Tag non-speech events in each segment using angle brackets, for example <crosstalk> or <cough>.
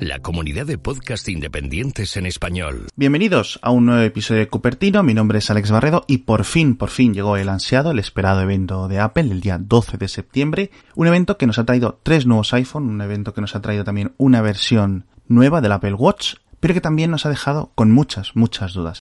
La comunidad de podcast independientes en español. Bienvenidos a un nuevo episodio de Cupertino, mi nombre es Alex Barredo y por fin, por fin llegó el ansiado, el esperado evento de Apple el día 12 de septiembre, un evento que nos ha traído tres nuevos iPhone, un evento que nos ha traído también una versión nueva del Apple Watch, pero que también nos ha dejado con muchas, muchas dudas.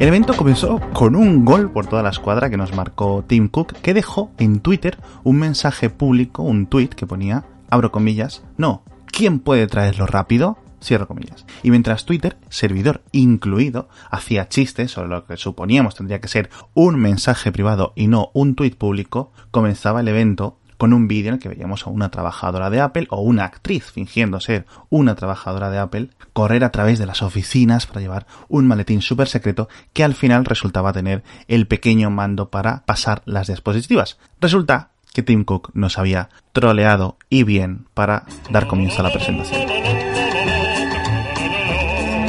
El evento comenzó con un gol por toda la escuadra que nos marcó Tim Cook, que dejó en Twitter un mensaje público, un tweet que ponía, abro comillas, no, ¿quién puede traerlo rápido? Cierro comillas. Y mientras Twitter, servidor incluido, hacía chistes sobre lo que suponíamos tendría que ser un mensaje privado y no un tweet público, comenzaba el evento con un vídeo en el que veíamos a una trabajadora de Apple o una actriz fingiendo ser una trabajadora de Apple correr a través de las oficinas para llevar un maletín súper secreto que al final resultaba tener el pequeño mando para pasar las diapositivas. Resulta que Tim Cook nos había troleado y bien para dar comienzo a la presentación.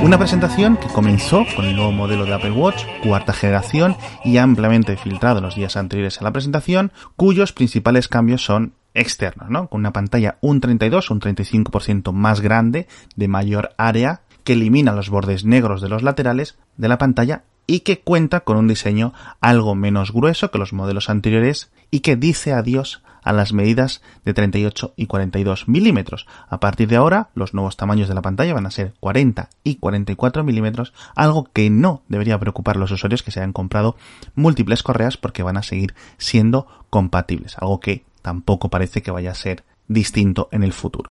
Una presentación que comenzó con el nuevo modelo de Apple Watch, cuarta generación y ampliamente filtrado los días anteriores a la presentación, cuyos principales cambios son externos, ¿no? Con una pantalla un 32, un 35% más grande, de mayor área, que elimina los bordes negros de los laterales de la pantalla y que cuenta con un diseño algo menos grueso que los modelos anteriores y que dice adiós a las medidas de 38 y 42 milímetros. A partir de ahora, los nuevos tamaños de la pantalla van a ser 40 y 44 milímetros, algo que no debería preocupar a los usuarios que se hayan comprado múltiples correas porque van a seguir siendo compatibles, algo que tampoco parece que vaya a ser distinto en el futuro.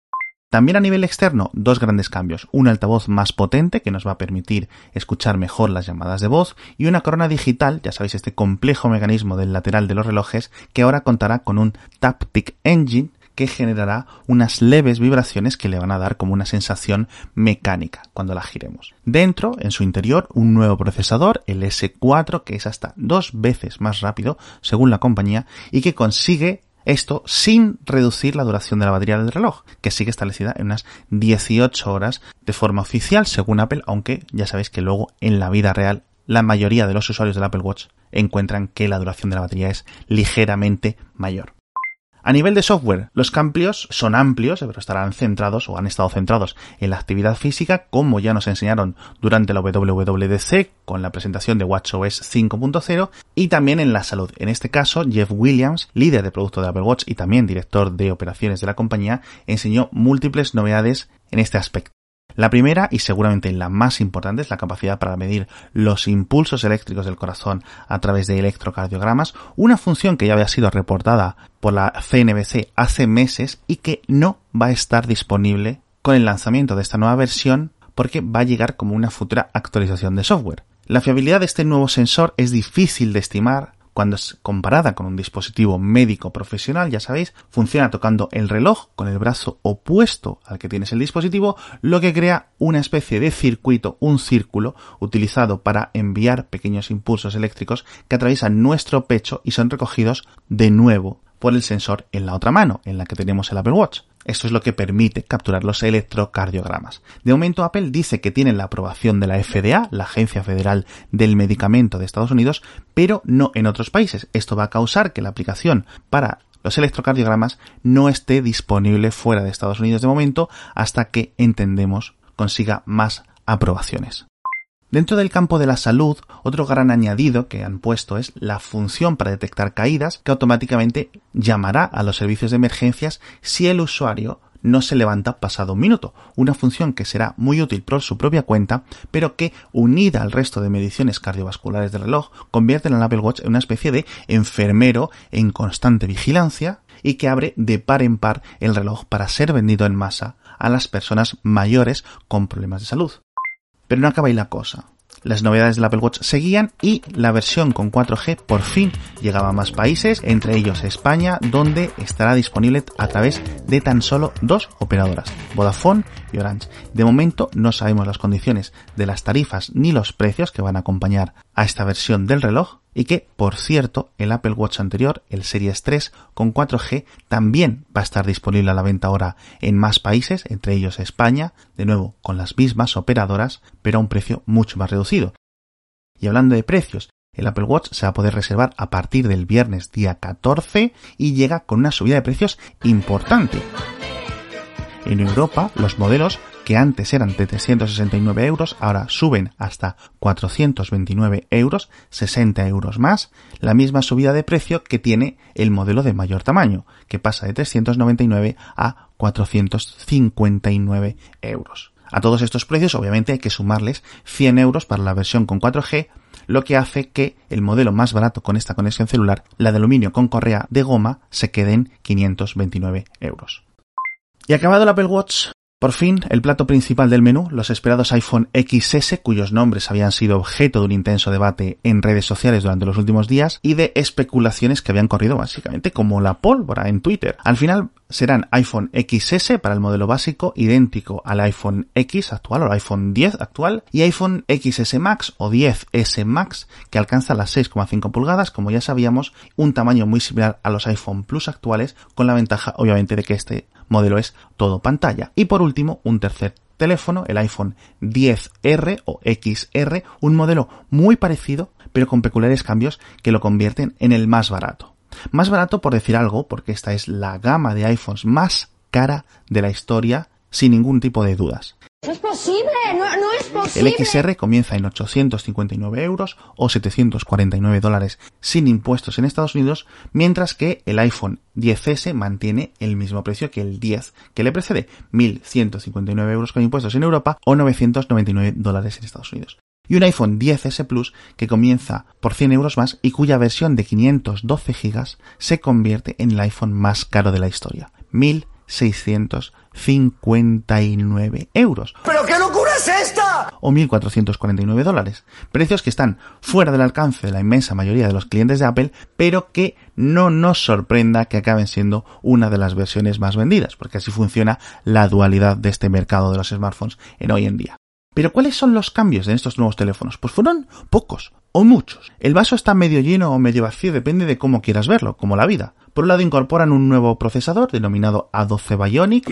También a nivel externo, dos grandes cambios. Un altavoz más potente que nos va a permitir escuchar mejor las llamadas de voz y una corona digital, ya sabéis, este complejo mecanismo del lateral de los relojes que ahora contará con un Taptic Engine que generará unas leves vibraciones que le van a dar como una sensación mecánica cuando la giremos. Dentro, en su interior, un nuevo procesador, el S4, que es hasta dos veces más rápido, según la compañía, y que consigue esto sin reducir la duración de la batería del reloj, que sigue establecida en unas 18 horas de forma oficial según Apple, aunque ya sabéis que luego en la vida real la mayoría de los usuarios del Apple Watch encuentran que la duración de la batería es ligeramente mayor. A nivel de software, los cambios son amplios, pero estarán centrados o han estado centrados en la actividad física, como ya nos enseñaron durante la WWDC con la presentación de WatchOS 5.0 y también en la salud. En este caso, Jeff Williams, líder de producto de Apple Watch y también director de operaciones de la compañía, enseñó múltiples novedades en este aspecto. La primera y seguramente la más importante es la capacidad para medir los impulsos eléctricos del corazón a través de electrocardiogramas, una función que ya había sido reportada por la CNBC hace meses y que no va a estar disponible con el lanzamiento de esta nueva versión porque va a llegar como una futura actualización de software. La fiabilidad de este nuevo sensor es difícil de estimar cuando es comparada con un dispositivo médico profesional, ya sabéis, funciona tocando el reloj con el brazo opuesto al que tienes el dispositivo, lo que crea una especie de circuito, un círculo, utilizado para enviar pequeños impulsos eléctricos que atraviesan nuestro pecho y son recogidos de nuevo por el sensor en la otra mano, en la que tenemos el Apple Watch. Esto es lo que permite capturar los electrocardiogramas. De momento Apple dice que tiene la aprobación de la FDA, la Agencia Federal del Medicamento de Estados Unidos, pero no en otros países. Esto va a causar que la aplicación para los electrocardiogramas no esté disponible fuera de Estados Unidos de momento hasta que entendemos consiga más aprobaciones. Dentro del campo de la salud, otro gran añadido que han puesto es la función para detectar caídas que automáticamente llamará a los servicios de emergencias si el usuario no se levanta pasado un minuto, una función que será muy útil por su propia cuenta, pero que, unida al resto de mediciones cardiovasculares del reloj, convierte al Apple Watch en una especie de enfermero en constante vigilancia y que abre de par en par el reloj para ser vendido en masa a las personas mayores con problemas de salud. Pero no acaba ahí la cosa. Las novedades del Apple Watch seguían y la versión con 4G por fin llegaba a más países, entre ellos España, donde estará disponible a través de tan solo dos operadoras, Vodafone y Orange. De momento no sabemos las condiciones de las tarifas ni los precios que van a acompañar a esta versión del reloj, y que, por cierto, el Apple Watch anterior, el Series 3 con 4G, también va a estar disponible a la venta ahora en más países, entre ellos España, de nuevo con las mismas operadoras, pero a un precio mucho más reducido. Y hablando de precios, El Apple Watch se va a poder reservar a partir del viernes día 14 y llega con una subida de precios importante. En Europa, los modelos que antes eran de 369 euros, ahora suben hasta 429 euros, 60 euros más, la misma subida de precio que tiene el modelo de mayor tamaño, que pasa de 399 a 459 euros. A todos estos precios, obviamente, hay que sumarles 100 euros para la versión con 4G, lo que hace que el modelo más barato con esta conexión celular, la de aluminio con correa de goma, se quede en 529 euros. Y acabado el Apple Watch, por fin, el plato principal del menú, los esperados iPhone XS, cuyos nombres habían sido objeto de un intenso debate en redes sociales durante los últimos días y de especulaciones que habían corrido básicamente como la pólvora en Twitter. Al final serán iPhone XS para el modelo básico, idéntico al iPhone X actual o iPhone 10 actual, y iPhone XS Max o 10S Max, que alcanza las 6,5 pulgadas, como ya sabíamos, un tamaño muy similar a los iPhone Plus actuales, con la ventaja obviamente de que este modelo es todo pantalla. Y por último, un tercer teléfono, el iPhone 10R o XR, un modelo muy parecido, pero con peculiares cambios que lo convierten en el más barato. Más barato por decir algo, porque esta es la gama de iPhones más cara de la historia, sin ningún tipo de dudas. No es posible, no, es posible. El XR comienza en 859 euros o 749 dólares sin impuestos en Estados Unidos, mientras que el iPhone 10S mantiene el mismo precio que el 10 que le precede, 1.159 euros con impuestos en Europa o 999 dólares en Estados Unidos. Y un iPhone 10S Plus que comienza por 100 euros más y cuya versión de 512 GB se convierte en el iPhone más caro de la historia, 1.659 euros. ¿Pero qué locura es esta? O 1.449 dólares. Precios que están fuera del alcance de la inmensa mayoría de los clientes de Apple, pero que no nos sorprenda que acaben siendo una de las versiones más vendidas, porque así funciona la dualidad de este mercado de los smartphones en hoy en día. Pero ¿cuáles son los cambios en estos nuevos teléfonos? Pues fueron pocos o muchos. El vaso está medio lleno o medio vacío, depende de cómo quieras verlo, como la vida. Por un lado incorporan un nuevo procesador denominado A12 Bionic,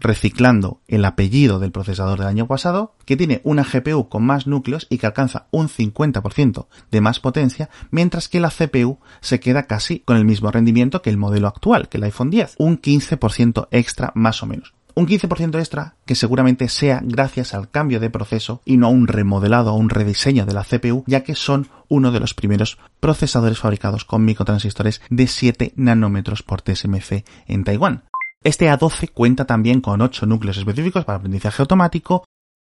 reciclando el apellido del procesador del año pasado, que tiene una GPU con más núcleos y que alcanza un 50% de más potencia, mientras que la CPU se queda casi con el mismo rendimiento que el modelo actual, que el iPhone 10, un 15% extra más o menos un 15% extra que seguramente sea gracias al cambio de proceso y no a un remodelado o un rediseño de la CPU, ya que son uno de los primeros procesadores fabricados con microtransistores de 7 nanómetros por TSMC en Taiwán. Este A12 cuenta también con 8 núcleos específicos para aprendizaje automático,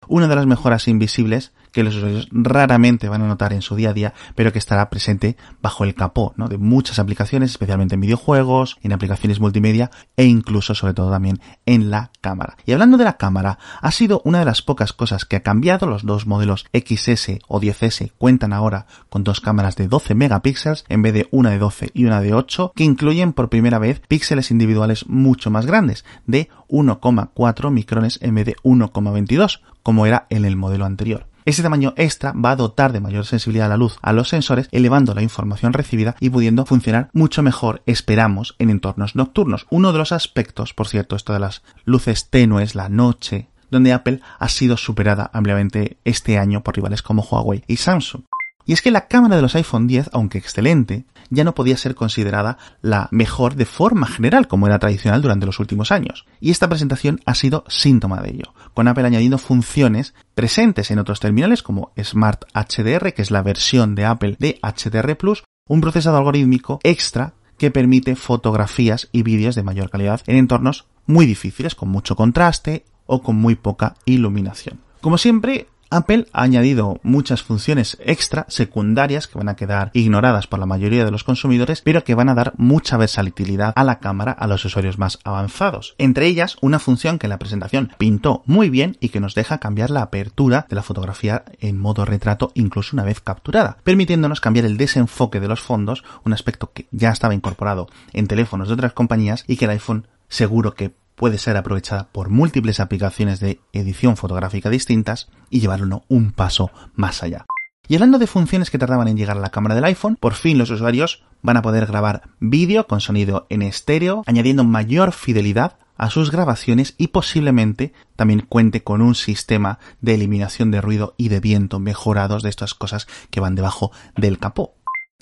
una de las mejoras invisibles que los usuarios raramente van a notar en su día a día, pero que estará presente bajo el capó ¿no? de muchas aplicaciones, especialmente en videojuegos, en aplicaciones multimedia e incluso, sobre todo también, en la cámara. Y hablando de la cámara, ha sido una de las pocas cosas que ha cambiado. Los dos modelos XS o 10S cuentan ahora con dos cámaras de 12 megapíxeles en vez de una de 12 y una de 8, que incluyen por primera vez píxeles individuales mucho más grandes, de 1,4 micrones en vez de 1,22 como era en el modelo anterior. Este tamaño extra va a dotar de mayor sensibilidad a la luz a los sensores, elevando la información recibida y pudiendo funcionar mucho mejor, esperamos, en entornos nocturnos. Uno de los aspectos, por cierto, esto de las luces tenues, la noche, donde Apple ha sido superada ampliamente este año por rivales como Huawei y Samsung. Y es que la cámara de los iPhone 10, aunque excelente, ya no podía ser considerada la mejor de forma general como era tradicional durante los últimos años. Y esta presentación ha sido síntoma de ello, con Apple añadiendo funciones presentes en otros terminales como Smart HDR, que es la versión de Apple de HDR Plus, un procesador algorítmico extra que permite fotografías y vídeos de mayor calidad en entornos muy difíciles, con mucho contraste o con muy poca iluminación. Como siempre, Apple ha añadido muchas funciones extra secundarias que van a quedar ignoradas por la mayoría de los consumidores, pero que van a dar mucha versatilidad a la cámara a los usuarios más avanzados. Entre ellas, una función que la presentación pintó muy bien y que nos deja cambiar la apertura de la fotografía en modo retrato incluso una vez capturada, permitiéndonos cambiar el desenfoque de los fondos, un aspecto que ya estaba incorporado en teléfonos de otras compañías y que el iPhone seguro que puede ser aprovechada por múltiples aplicaciones de edición fotográfica distintas y llevarlo un paso más allá. Y hablando de funciones que tardaban en llegar a la cámara del iPhone, por fin los usuarios van a poder grabar vídeo con sonido en estéreo, añadiendo mayor fidelidad a sus grabaciones y posiblemente también cuente con un sistema de eliminación de ruido y de viento mejorados de estas cosas que van debajo del capó.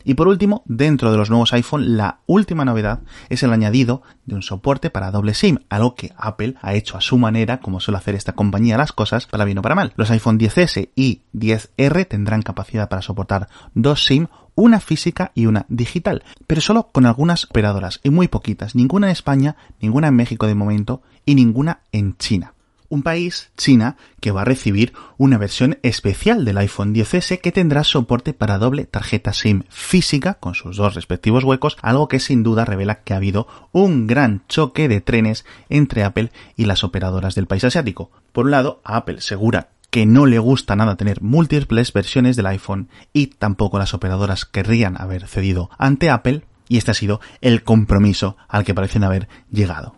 Y por último, dentro de los nuevos iPhone, la última novedad es el añadido de un soporte para doble SIM, algo que Apple ha hecho a su manera, como suele hacer esta compañía las cosas, para bien o para mal. Los iPhone 10S y 10R tendrán capacidad para soportar dos SIM, una física y una digital, pero solo con algunas operadoras y muy poquitas, ninguna en España, ninguna en México de momento y ninguna en China un país, China, que va a recibir una versión especial del iPhone 10S que tendrá soporte para doble tarjeta SIM física con sus dos respectivos huecos, algo que sin duda revela que ha habido un gran choque de trenes entre Apple y las operadoras del país asiático. Por un lado, Apple segura que no le gusta nada tener múltiples versiones del iPhone y tampoco las operadoras querrían haber cedido ante Apple y este ha sido el compromiso al que parecen haber llegado.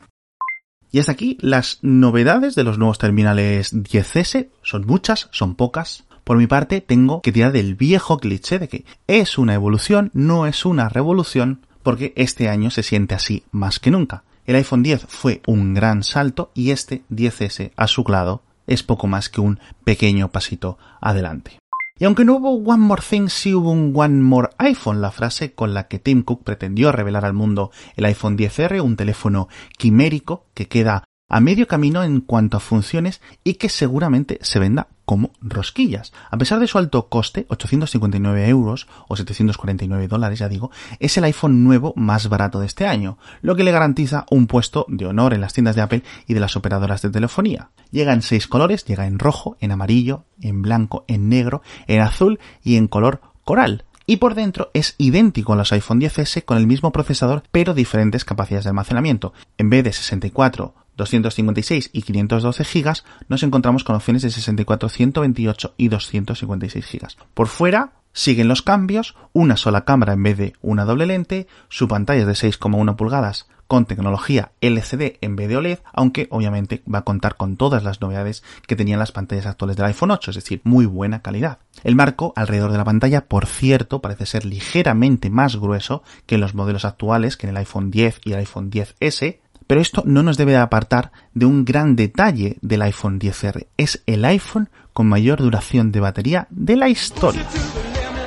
Y hasta aquí las novedades de los nuevos terminales 10S. Son muchas, son pocas. Por mi parte, tengo que tirar del viejo cliché de que es una evolución, no es una revolución, porque este año se siente así más que nunca. El iPhone 10 fue un gran salto y este 10S a su lado es poco más que un pequeño pasito adelante. Y aunque no hubo One More Thing, sí hubo un One More iPhone, la frase con la que Tim Cook pretendió revelar al mundo el iPhone 10R, un teléfono quimérico que queda a medio camino en cuanto a funciones y que seguramente se venda como rosquillas. A pesar de su alto coste, 859 euros o 749 dólares, ya digo, es el iPhone nuevo más barato de este año, lo que le garantiza un puesto de honor en las tiendas de Apple y de las operadoras de telefonía. Llega en seis colores, llega en rojo, en amarillo, en blanco, en negro, en azul y en color coral y por dentro es idéntico a los iPhone 10S con el mismo procesador pero diferentes capacidades de almacenamiento. En vez de 64 256 y 512 GB, nos encontramos con opciones de 64, 128 y 256 GB. Por fuera, siguen los cambios, una sola cámara en vez de una doble lente, su pantalla es de 6,1 pulgadas con tecnología LCD en vez de OLED, aunque obviamente va a contar con todas las novedades que tenían las pantallas actuales del iPhone 8, es decir, muy buena calidad. El marco alrededor de la pantalla, por cierto, parece ser ligeramente más grueso que en los modelos actuales, que en el iPhone 10 y el iPhone 10S, pero esto no nos debe apartar de un gran detalle del iPhone 10R. Es el iPhone con mayor duración de batería de la historia.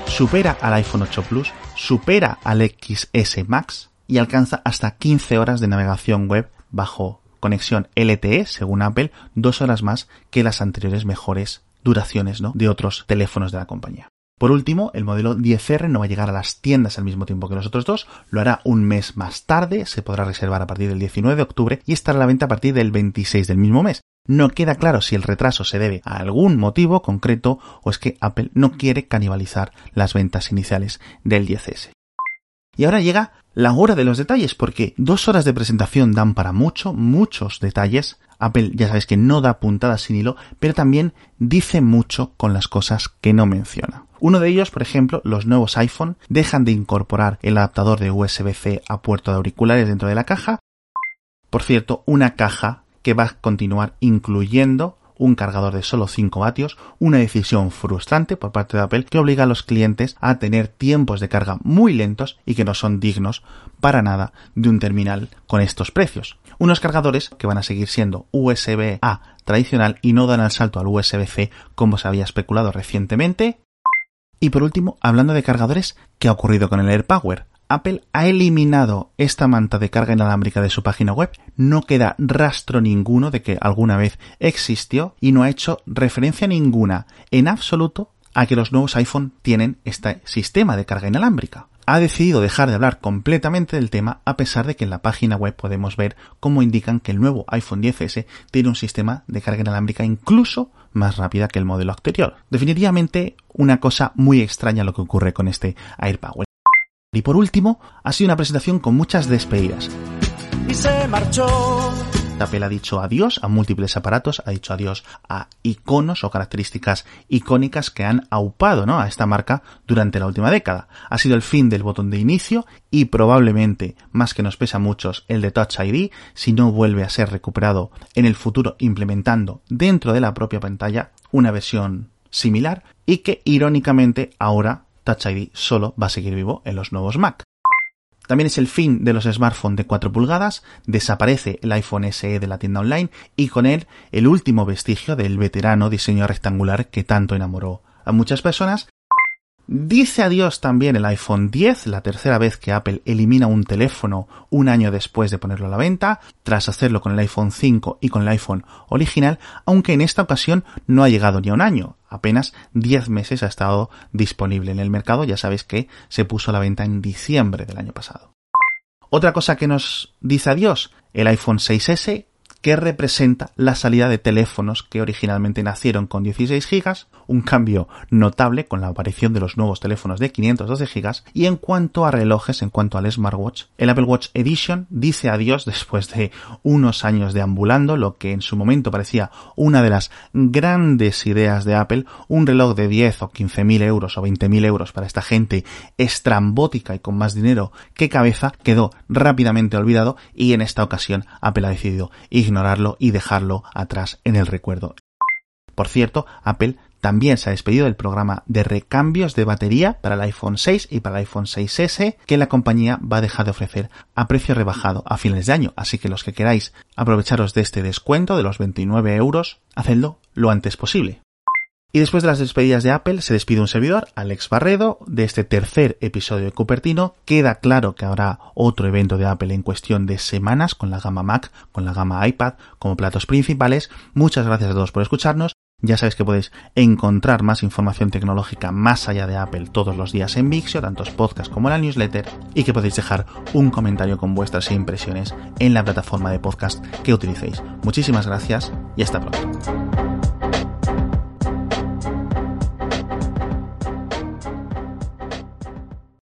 Supera al iPhone 8 Plus, supera al XS Max y alcanza hasta 15 horas de navegación web bajo conexión LTE, según Apple, dos horas más que las anteriores mejores duraciones de otros teléfonos de la compañía. Por último, el modelo 10R no va a llegar a las tiendas al mismo tiempo que los otros dos, lo hará un mes más tarde, se podrá reservar a partir del 19 de octubre y estará a la venta a partir del 26 del mismo mes. No queda claro si el retraso se debe a algún motivo concreto o es que Apple no quiere canibalizar las ventas iniciales del 10S. Y ahora llega la hora de los detalles, porque dos horas de presentación dan para mucho, muchos detalles. Apple ya sabéis que no da puntadas sin hilo, pero también dice mucho con las cosas que no menciona. Uno de ellos, por ejemplo, los nuevos iPhone dejan de incorporar el adaptador de USB-C a puerto de auriculares dentro de la caja. Por cierto, una caja que va a continuar incluyendo un cargador de solo 5 vatios, una decisión frustrante por parte de Apple que obliga a los clientes a tener tiempos de carga muy lentos y que no son dignos para nada de un terminal con estos precios. Unos cargadores que van a seguir siendo USB-A tradicional y no dan el salto al USB-C como se había especulado recientemente, y por último, hablando de cargadores, ¿qué ha ocurrido con el AirPower? Apple ha eliminado esta manta de carga inalámbrica de su página web, no queda rastro ninguno de que alguna vez existió y no ha hecho referencia ninguna en absoluto a que los nuevos iPhone tienen este sistema de carga inalámbrica. Ha decidido dejar de hablar completamente del tema a pesar de que en la página web podemos ver cómo indican que el nuevo iPhone 10S tiene un sistema de carga inalámbrica incluso más rápida que el modelo anterior. Definitivamente una cosa muy extraña lo que ocurre con este AirPower. Y por último, ha sido una presentación con muchas despedidas. Apple ha dicho adiós a múltiples aparatos, ha dicho adiós a iconos o características icónicas que han aupado ¿no? a esta marca durante la última década. Ha sido el fin del botón de inicio y probablemente, más que nos pesa a muchos, el de Touch ID, si no vuelve a ser recuperado en el futuro implementando dentro de la propia pantalla una versión similar y que irónicamente ahora Touch ID solo va a seguir vivo en los nuevos Mac. También es el fin de los smartphones de 4 pulgadas, desaparece el iPhone SE de la tienda online y con él el último vestigio del veterano diseño rectangular que tanto enamoró a muchas personas Dice adiós también el iPhone 10, la tercera vez que Apple elimina un teléfono un año después de ponerlo a la venta, tras hacerlo con el iPhone 5 y con el iPhone original, aunque en esta ocasión no ha llegado ni a un año, apenas 10 meses ha estado disponible en el mercado, ya sabéis que se puso a la venta en diciembre del año pasado. Otra cosa que nos dice adiós, el iPhone 6S que representa la salida de teléfonos que originalmente nacieron con 16 GB, un cambio notable con la aparición de los nuevos teléfonos de 512 GB, y en cuanto a relojes, en cuanto al smartwatch, el Apple Watch Edition dice adiós <laughs> después de unos años deambulando, lo que en su momento parecía una de las grandes ideas de Apple, un reloj de 10 o 15 mil euros o 20 mil euros para esta gente estrambótica y con más dinero que cabeza, quedó rápidamente olvidado y en esta ocasión Apple ha decidido ignorarlo y dejarlo atrás en el recuerdo. Por cierto, Apple también se ha despedido del programa de recambios de batería para el iPhone 6 y para el iPhone 6S que la compañía va a dejar de ofrecer a precio rebajado a fines de año. Así que los que queráis aprovecharos de este descuento de los 29 euros, hacedlo lo antes posible. Y después de las despedidas de Apple, se despide un servidor, Alex Barredo, de este tercer episodio de Cupertino. Queda claro que habrá otro evento de Apple en cuestión de semanas con la gama Mac, con la gama iPad como platos principales. Muchas gracias a todos por escucharnos. Ya sabéis que podéis encontrar más información tecnológica más allá de Apple todos los días en Vixio, tanto podcasts como la newsletter, y que podéis dejar un comentario con vuestras impresiones en la plataforma de podcast que utilicéis. Muchísimas gracias y hasta pronto.